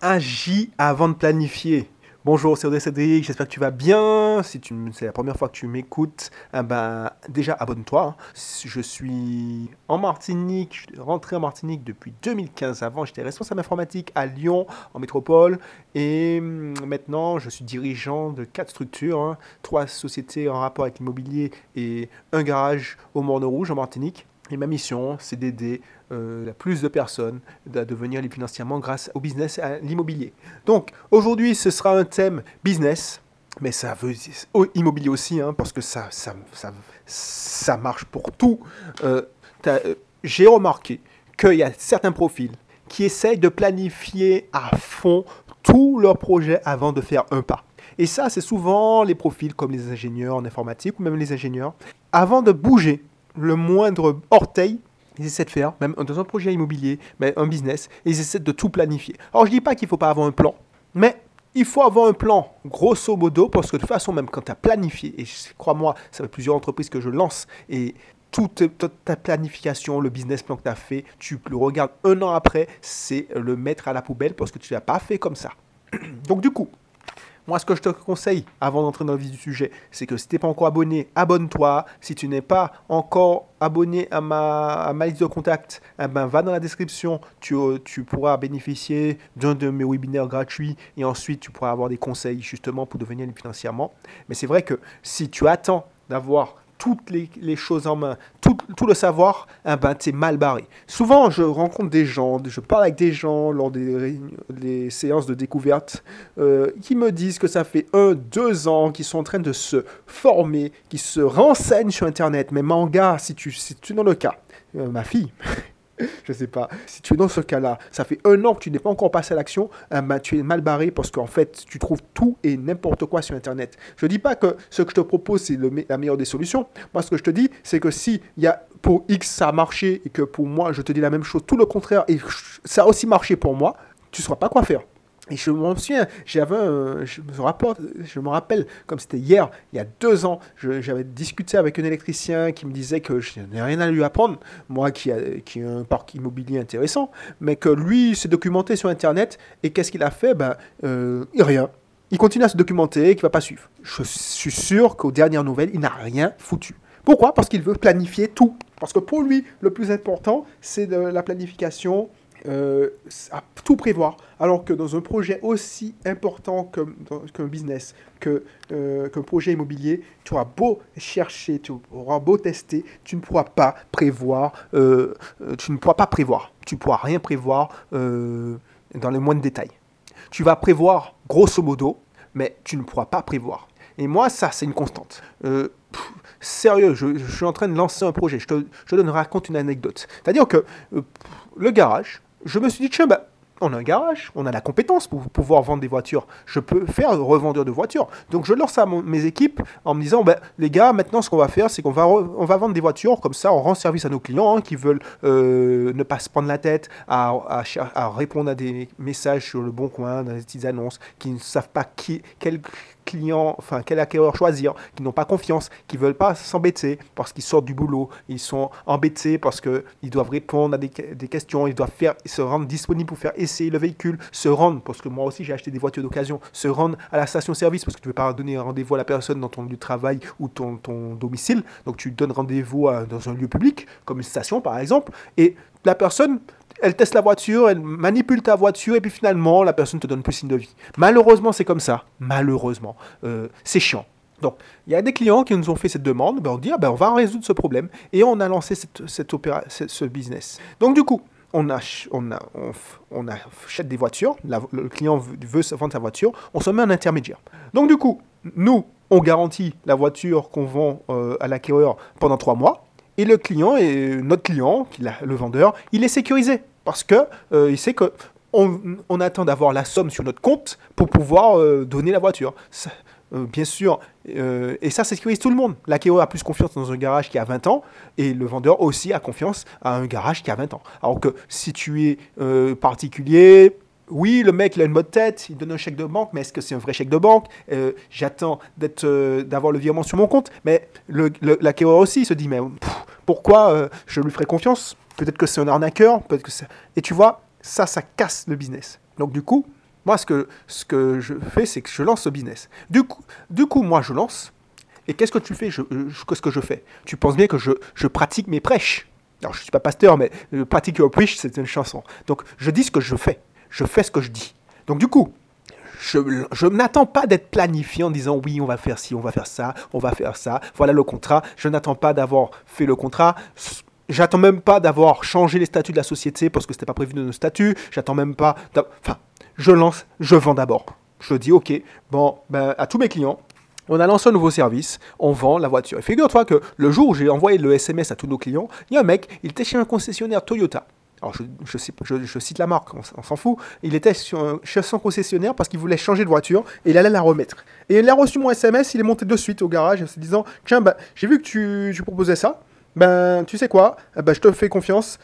Agis avant de planifier. Bonjour, c'est Cédric, j'espère que tu vas bien. Si c'est la première fois que tu m'écoutes, eh ben, déjà abonne-toi. Je suis en Martinique, je suis rentré en Martinique depuis 2015. Avant, j'étais responsable informatique à Lyon, en métropole. Et hum, maintenant, je suis dirigeant de quatre structures, hein. trois sociétés en rapport avec l'immobilier et un garage au Morne Rouge en Martinique. Et ma mission, c'est d'aider euh, plus de personnes à devenir libre financièrement grâce au business et à l'immobilier. Donc, aujourd'hui, ce sera un thème business, mais ça veut immobilier aussi, hein, parce que ça, ça, ça, ça, marche pour tout. Euh, euh, j'ai remarqué qu'il y a certains profils qui essayent de planifier à fond tous leurs projets avant de faire un pas. Et ça, c'est souvent les profils comme les ingénieurs en informatique ou même les ingénieurs. Avant de bouger, le moindre orteil, ils essaient de faire, même dans un projet immobilier, mais un business, ils essaient de tout planifier. Alors je ne dis pas qu'il ne faut pas avoir un plan, mais il faut avoir un plan, grosso modo, parce que de toute façon, même quand tu as planifié, et crois-moi, ça fait plusieurs entreprises que je lance, et toute, ta planification, le business plan que tu as fait, tu le regardes un an après, c'est le mettre à la poubelle parce que tu ne l'as pas fait comme ça. Donc du coup, moi, ce que je te conseille, avant d'entrer dans le vif du sujet, c'est que si tu n'es pas encore abonné, abonne-toi. Si tu n'es pas encore abonné à ma, liste de contacts, eh ben, va dans la description. Tu, euh, tu pourras bénéficier d'un de mes webinaires gratuits et ensuite tu pourras avoir des conseils justement pour devenir financièrement. Mais c'est vrai que si tu attends d'avoir toutes les, choses en main, tout, le savoir, eh ben, mal barré. Souvent, je rencontre des gens, je parle avec des gens lors des, séances de découverte euh, qui me disent que ça fait un, deux ans qu'ils sont en train de se former, qui se renseignent sur Internet. Mais manga, si tu, si dans le cas, euh, ma fille, je sais pas. Si tu es dans ce cas-là, ça fait un an que tu n'es pas encore passé à l'action, eh ben, tu es mal barré parce qu'en fait, tu trouves tout et n'importe quoi sur Internet. Je ne dis pas que ce que je te propose, c'est la meilleure des solutions. Moi, ce que je te dis, c'est que si pour X, ça a marché et que pour moi, je te dis la même chose, tout le contraire, et ça a aussi marché pour moi, tu ne sauras pas quoi faire. Et je me souviens, j'avais rapporte, je me rappelle, comme c'était hier, il y a deux ans, j'avais discuté avec un électricien qui me disait que je n'ai rien à lui apprendre, moi qui, a, qui ai un parc immobilier intéressant, mais que lui s'est documenté sur Internet, et qu'est-ce qu'il a fait? Ben, euh, rien. Il continue à se documenter et qu'il ne va pas suivre. Je suis sûr qu'aux dernières nouvelles, il n'a rien foutu. Pourquoi? Parce qu'il veut planifier tout. Parce que pour lui, le plus important, c'est la planification, euh, à tout prévoir. Alors que dans un projet aussi important qu'un business, euh, qu'un projet immobilier, tu auras beau chercher, tu auras beau tester, tu ne pourras pas prévoir, euh, tu ne pourras pas prévoir, tu ne pourras rien prévoir dans les moindres détails. Tu vas prévoir grosso modo, mais tu ne pourras pas prévoir. Et moi, ça, c'est une constante. sérieux, je, suis en train de lancer un projet. Je te, je te raconte une anecdote. C'est-à-dire que le garage, je me suis dit, tiens, bah, on a un garage, on a la compétence pour pouvoir vendre des voitures. Je peux faire revendeur de voitures. Donc je lance à mes équipes en me disant, bah, les gars, maintenant ce qu'on va faire, c'est qu'on va, on va vendre des voitures, comme ça on rend service à nos clients hein, qui veulent euh, ne pas se prendre la tête à, à, répondre à des messages sur le bon coin, dans des petites annonces, qui ne savent pas qui, quel clients, enfin quel acquéreur choisir, qui n'ont pas confiance, qui veulent pas s'embêter parce qu'ils sortent du boulot, ils sont embêtés parce qu'ils doivent répondre à des, questions, ils doivent faire, se rendre disponibles pour faire essayer le véhicule, se rendre, parce que moi aussi j'ai acheté des voitures d'occasion, se rendre à la station-service parce que tu ne veux pas donner rendez-vous à la personne dans ton lieu de travail ou ton, ton domicile, donc tu donnes rendez-vous dans un lieu public, comme une station par exemple, et la personne elle teste la voiture, elle manipule ta voiture, et puis finalement, la personne te donne plus signe de vie. Malheureusement, c'est comme ça. Malheureusement. Euh, c'est chiant. Donc, il y a des clients qui nous ont fait cette demande, ben on dit, ah ben, on va résoudre ce problème, et on a lancé cette, cette ce business. Donc, du coup, on, achète des voitures, le client veut, vendre sa voiture, on se met un intermédiaire. Donc, du coup, nous, on garantit la voiture qu'on vend euh, à l'acquéreur pendant trois mois, et le client, et notre client, le vendeur, il est sécurisé parce que euh, il sait que on, attend d'avoir la somme sur notre compte pour pouvoir euh, donner la voiture. Euh, bien sûr, et ça sécurise tout le monde. L'acquéreur a plus confiance dans un garage qui a 20 ans et le vendeur aussi a confiance à un garage qui a 20 ans. Alors que si tu es particulier, oui, le mec, il a une bonne tête, il donne un chèque de banque, mais est-ce que c'est un vrai chèque de banque? J'attends d'avoir le virement sur mon compte, mais l'acquéreur aussi se dit, mais pourquoi euh, je lui ferai confiance Peut-être que c'est un arnaqueur, peut-être que. Et tu vois, ça, ça casse le business. Donc du coup, Moi, ce que, ce que je fais, c'est que je lance ce business. Du coup, du coup moi, je lance. Et qu'est-ce que tu fais? Je, Qu'est-ce que je fais? Tu penses bien que je, je pratique mes prêches. Alors, je ne suis pas pasteur, mais euh, pratique your preach, c'est une chanson. Donc, je dis ce que je fais. Je fais ce que je dis. Donc, du coup, je, n'attends pas d'être planifié en disant oui, on va faire ci, on va faire ça, on va faire ça. Voilà le contrat. Je n'attends pas d'avoir fait le contrat. J'attends même pas d'avoir changé les statuts de la société parce que c'était pas prévu dans nos statuts. J'attends même pas. Enfin, je lance, je vends d'abord. Je dis ok, bon, ben, à tous mes clients, on a lancé un nouveau service, on vend la voiture. Et figure-toi que le jour où j'ai envoyé le SMS à tous nos clients, il y a un mec, il était chez un concessionnaire Toyota. Alors je, je, cite la marque, on, s'en fout. Il était chez son concessionnaire parce qu'il voulait changer de voiture et il allait la remettre. Et il a reçu mon SMS, il est monté de suite au garage en se disant Tiens, ben, j'ai vu que tu, tu proposais ça ben tu sais quoi, eh ben, je te fais confiance,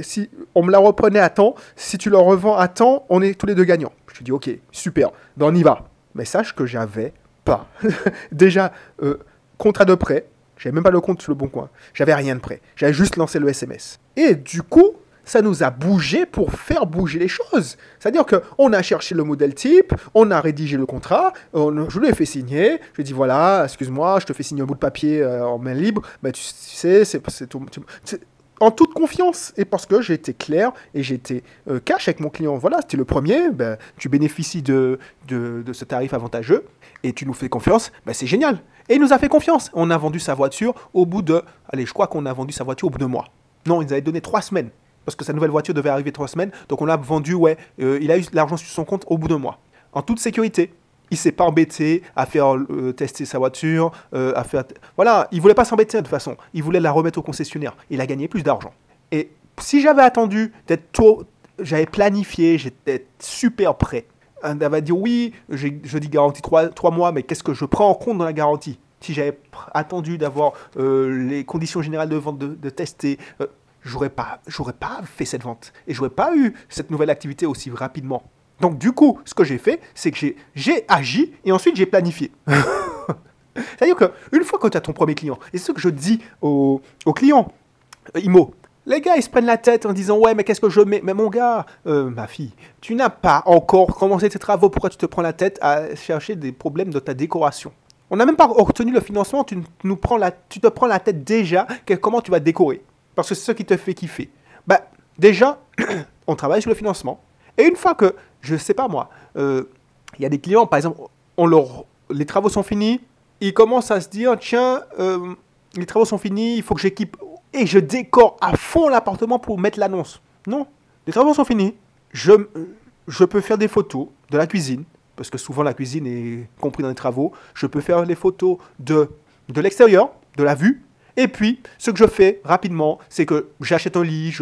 si on me la reprenait à temps, si tu le revends à temps, on est tous les deux gagnants. Je te dis ok, super, ben on y va. Mais sache que j'avais pas. Déjà, euh, contrat de prêt, j'avais même pas le compte sur le bon coin, j'avais rien de prêt, j'avais juste lancé le SMS. Et du coup, ça nous a bougé pour faire bouger les choses. C'est-à-dire qu'on a cherché le modèle type, on a rédigé le contrat, je lui ai fait signer, je lui ai dit voilà, excuse-moi, je te fais signer un bout de papier euh, en main libre, mais tu, sais, c'est tout. En toute confiance, et parce que j'ai été clair et j'ai été euh, cash avec mon client. Voilà, c'était le premier, ben, tu bénéficies de, de, ce tarif avantageux et tu nous fais confiance, ben, c'est génial. Et il nous a fait confiance. On a vendu sa voiture au bout de. Allez, je crois qu'on a vendu sa voiture au bout de mois. Non, il nous avait donné trois semaines parce que sa nouvelle voiture devait arriver trois semaines. Donc on l'a vendu, ouais, euh, il a eu l'argent sur son compte au bout d'un mois. En toute sécurité. Il s'est pas embêté à faire euh, tester sa voiture, euh, à faire... Voilà, il voulait pas s'embêter de toute façon. Il voulait la remettre au concessionnaire. Il a gagné plus d'argent. Et si j'avais attendu d'être tôt, j'avais planifié, j'étais super prêt. On va dire oui, je dis garantie trois 3 mois, mais qu'est-ce que je prends en compte dans la garantie? Si j'avais attendu d'avoir les conditions générales de vente, de tester, j'aurais pas, j'aurais pas fait cette vente et j'aurais pas eu cette nouvelle activité aussi rapidement. Donc du coup, ce que j'ai fait, c'est que j'ai, agi et ensuite j'ai planifié. C'est-à-dire qu'une fois que tu as ton premier client, et c'est ce que je dis aux, aux clients, euh, IMO, les gars, ils se prennent la tête en disant Ouais, mais qu'est-ce que je mets? Mais mon gars, euh, ma fille, tu n'as pas encore commencé tes travaux. Pourquoi tu te prends la tête à chercher des problèmes de ta décoration? On n'a même pas obtenu le financement. Tu, nous prends la, tu te prends la tête déjà comment tu vas décorer. Parce que c'est ce qui te fait kiffer. Bah, déjà, on travaille sur le financement. Et une fois que, je ne sais pas moi, euh, il y a des clients, par exemple, on leur, les travaux sont finis, ils commencent à se dire, tiens, euh, les travaux sont finis, il faut que j'équipe. Et je décore à fond l'appartement pour mettre l'annonce. Non, les travaux sont finis. Je, je peux faire des photos de la cuisine, parce que souvent la cuisine est compris dans les travaux. Je peux faire les photos de, de l'extérieur, de la vue, et puis, ce que je fais rapidement, c'est que j'achète un lit,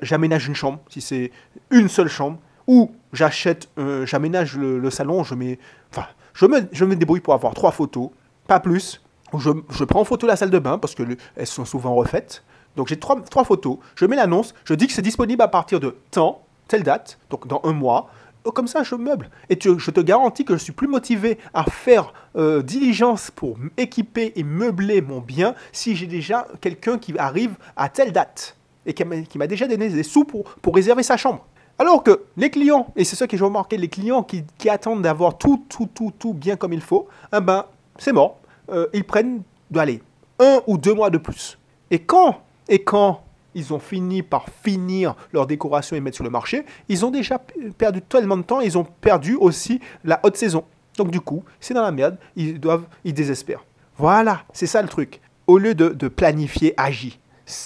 j'aménage une chambre, si c'est une seule chambre, ou j'achète, euh, j'aménage le, salon, je mets, enfin, je me, débrouille pour avoir trois photos, pas plus. Je, je prends en photo la salle de bain parce qu'elles sont souvent refaites. Donc j'ai trois, trois photos, je mets l'annonce, je dis que c'est disponible à partir de temps, telle date, donc dans un mois. Oh, comme ça, je meuble. Et je te garantis que je suis plus motivé à faire euh, diligence pour équiper et meubler mon bien si j'ai déjà quelqu'un qui arrive à telle date et qui m'a déjà donné des sous pour, pour réserver sa chambre. Alors que les clients, et c'est ça que j'ai remarqué, les clients qui, attendent d'avoir tout, tout, tout, tout bien comme il faut, eh ben, c'est mort. Euh, ils prennent, allez, un ou deux mois de plus. Et quand, et quand ils ont fini par finir leur décoration et mettre sur le marché, ils ont déjà perdu tellement de temps, ils ont perdu aussi la haute saison. Donc du coup, c'est dans la merde, ils doivent, ils désespèrent. Voilà, c'est ça le truc. Au lieu de, de planifier, agis.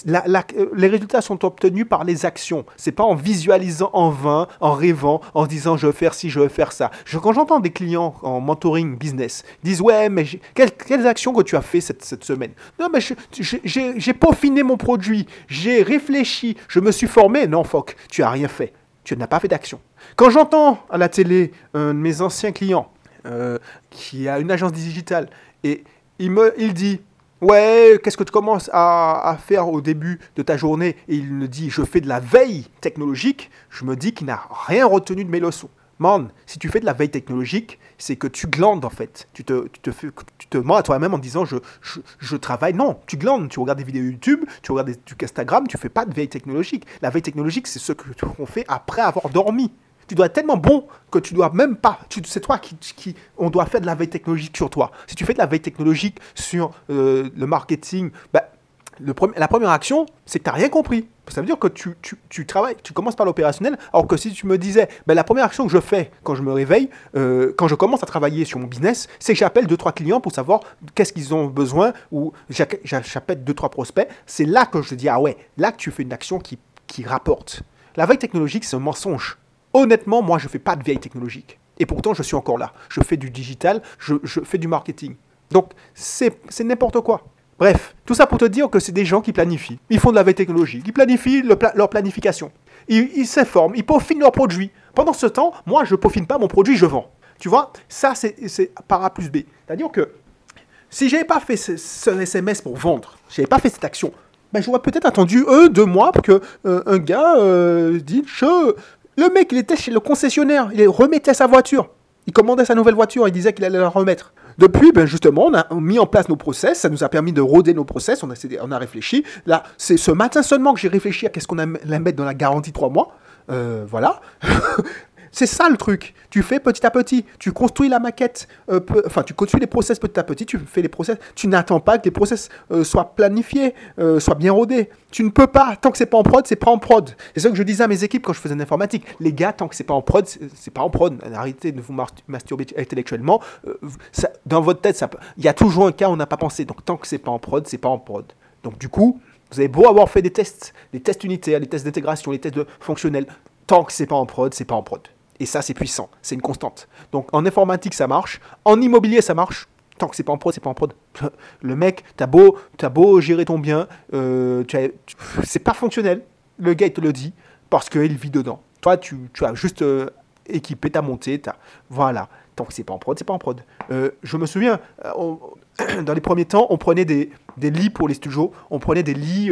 Euh, les résultats sont obtenus par les actions. C'est pas en visualisant en vain, en rêvant, en disant je vais faire ci, je vais faire ça. quand j'entends des clients en mentoring business disent ouais mais quelles, actions que tu as fait cette, cette semaine? Non mais j'ai peaufiné mon produit, j'ai réfléchi, je me suis formé. Non fuck, tu as rien fait. Tu n'as pas fait d'action. Quand j'entends à la télé un de mes anciens clients euh, qui a une agence digitale et il me il dit Ouais, qu'est-ce que tu commences à, faire au début de ta journée? Et il me dit, je fais de la veille technologique. Je me dis qu'il n'a rien retenu de mes leçons. Man, si tu fais de la veille technologique, c'est que tu glandes en fait. Tu te, tu te, tu te mens à toi-même en disant je, je, travaille. Non, tu glandes. Tu regardes des vidéos YouTube, tu regardes des trucs Instagram, tu fais pas de veille technologique. La veille technologique, c'est ce qu'on fait après avoir dormi. Tu dois être tellement bon que tu dois même pas. C'est toi qui, On doit faire de la veille technologique sur toi. Si tu fais de la veille technologique sur euh, le marketing, bah, la première action, c'est que tu n'as rien compris. Ça veut dire que tu, travailles, tu commences par l'opérationnel, alors que si tu me disais, ben, la première action que je fais quand je me réveille, euh, quand je commence à travailler sur mon business, c'est que j'appelle 2-3 clients pour savoir qu'est-ce qu'ils ont besoin, ou j'appelle 2-3 prospects. C'est là que je dis, ah ouais, là que tu fais une action qui rapporte. La veille technologique, c'est un mensonge. Honnêtement, moi, je ne fais pas de veille technologique. Et pourtant, je suis encore là. Je fais du digital, je, je fais du marketing. Donc, c'est n'importe quoi. Bref, tout ça pour te dire que c'est des gens qui planifient. Ils font de la veille technologique, ils planifient leur planification. Ils s'informent, ils peaufinent leurs produits. Pendant ce temps, moi, je ne peaufine pas mon produit, je vends. Tu vois, ça, c'est par A plus B. C'est-à-dire que si je n'avais pas fait ce, SMS pour vendre, je n'avais pas fait cette action, ben, j'aurais peut-être attendu un, deux mois pour que euh, un gars euh, dise Le mec, il était chez le concessionnaire, il remettait sa voiture. Il commandait sa nouvelle voiture, il disait qu'il allait la remettre. Depuis, ben justement, on a mis en place nos process, ça nous a permis de roder nos process, on a, réfléchi. Là, c'est ce matin seulement que j'ai réfléchi à qu'est-ce qu'on allait mettre dans la garantie 3 mois. Euh, voilà. C'est ça le truc. Tu fais petit à petit. Tu construis la maquette. Euh, enfin, tu construis les process petit à petit. Tu fais les process. Tu n'attends pas que les process euh, soient planifiés, euh, soient bien rodés. Tu ne peux pas. Tant que c'est pas en prod, c'est pas en prod. C'est ça que je disais à mes équipes quand je faisais l'informatique. Les gars, tant que c'est pas en prod, c'est pas en prod. Arrêtez de vous masturber intellectuellement. dans votre tête, il y a toujours un cas où on n'a pas pensé. Donc tant que c'est pas en prod, c'est pas en prod. Donc du coup, vous avez beau avoir fait des tests, des tests unitaires, des tests d'intégration, des tests de fonctionnels, tant que c'est pas en prod, c'est pas en prod. Et ça, c'est puissant, c'est une constante. Donc en informatique, ça marche. En immobilier, ça marche. Tant que c'est pas en prod, c'est pas en prod. Le mec, t'as beau, beau gérer ton bien, euh, c'est pas fonctionnel. Le gars, il te le dit parce qu'il vit dedans. Toi, tu, as juste euh, équipé ta montée. As, voilà. Tant que c'est pas en prod, c'est pas en prod. Euh, je me souviens, dans les premiers temps, on prenait des, des, lits pour les studios. On prenait des lits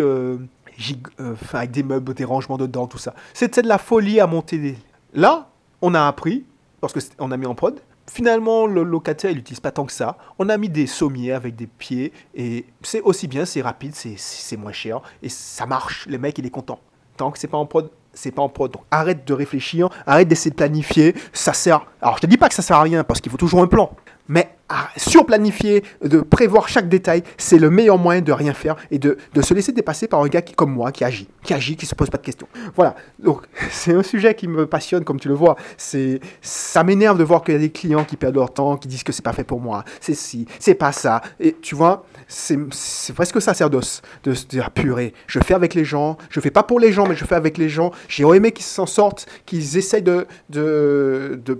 avec des meubles, des rangements dedans, tout ça. C'était de la folie à monter Là, on a appris, parce qu'on a mis en prod. Finalement, le locataire, il n'utilise pas tant que ça. On a mis des sommiers avec des pieds, et c'est aussi bien, c'est rapide, c'est moins cher, et ça marche. Le mec, il est content. Tant que c'est pas en prod, c'est pas en prod. Donc arrête de réfléchir, arrête d'essayer de planifier. Ça sert. Alors je te dis pas que ça sert à rien, parce qu'il faut toujours un plan. Mais surplanifier, de prévoir chaque détail, c'est le meilleur moyen de rien faire et de, se laisser dépasser par un gars qui, comme moi, qui agit, qui agit, qui se pose pas de questions. Voilà. Donc, c'est un sujet qui me passionne, comme tu le vois. C'est, ça m'énerve de voir qu'il y a des clients qui perdent leur temps, qui disent que c'est pas fait pour moi. C'est si, c'est pas ça. Et tu vois, c'est, c'est presque sacerdoce de se dire, purée, je fais avec les gens, je fais pas pour les gens, mais je fais avec les gens. J'ai aimé qu'ils s'en sortent, qu'ils essayent de, de, de,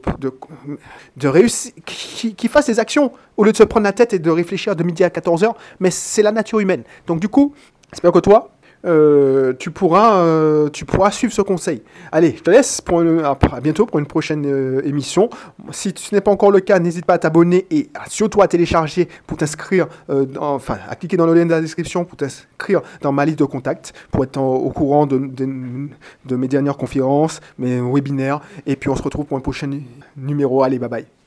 de, réussir, qu'ils fassent des actions au lieu de se prendre la tête et de réfléchir de midi à 14h. Mais c'est la nature humaine. Donc du coup, j'espère que toi, euh, tu, pourras, euh, tu pourras suivre ce conseil. Allez, je te laisse pour à bientôt pour une prochaine euh, émission. Si ce n'est pas encore le cas, n'hésite pas à t'abonner et surtout à télécharger pour t'inscrire, enfin à cliquer dans le lien de la description pour t'inscrire dans ma liste de contacts, pour être au courant de, de mes dernières conférences, mes webinaires. Et puis on se retrouve pour un prochain numéro. Allez, bye bye.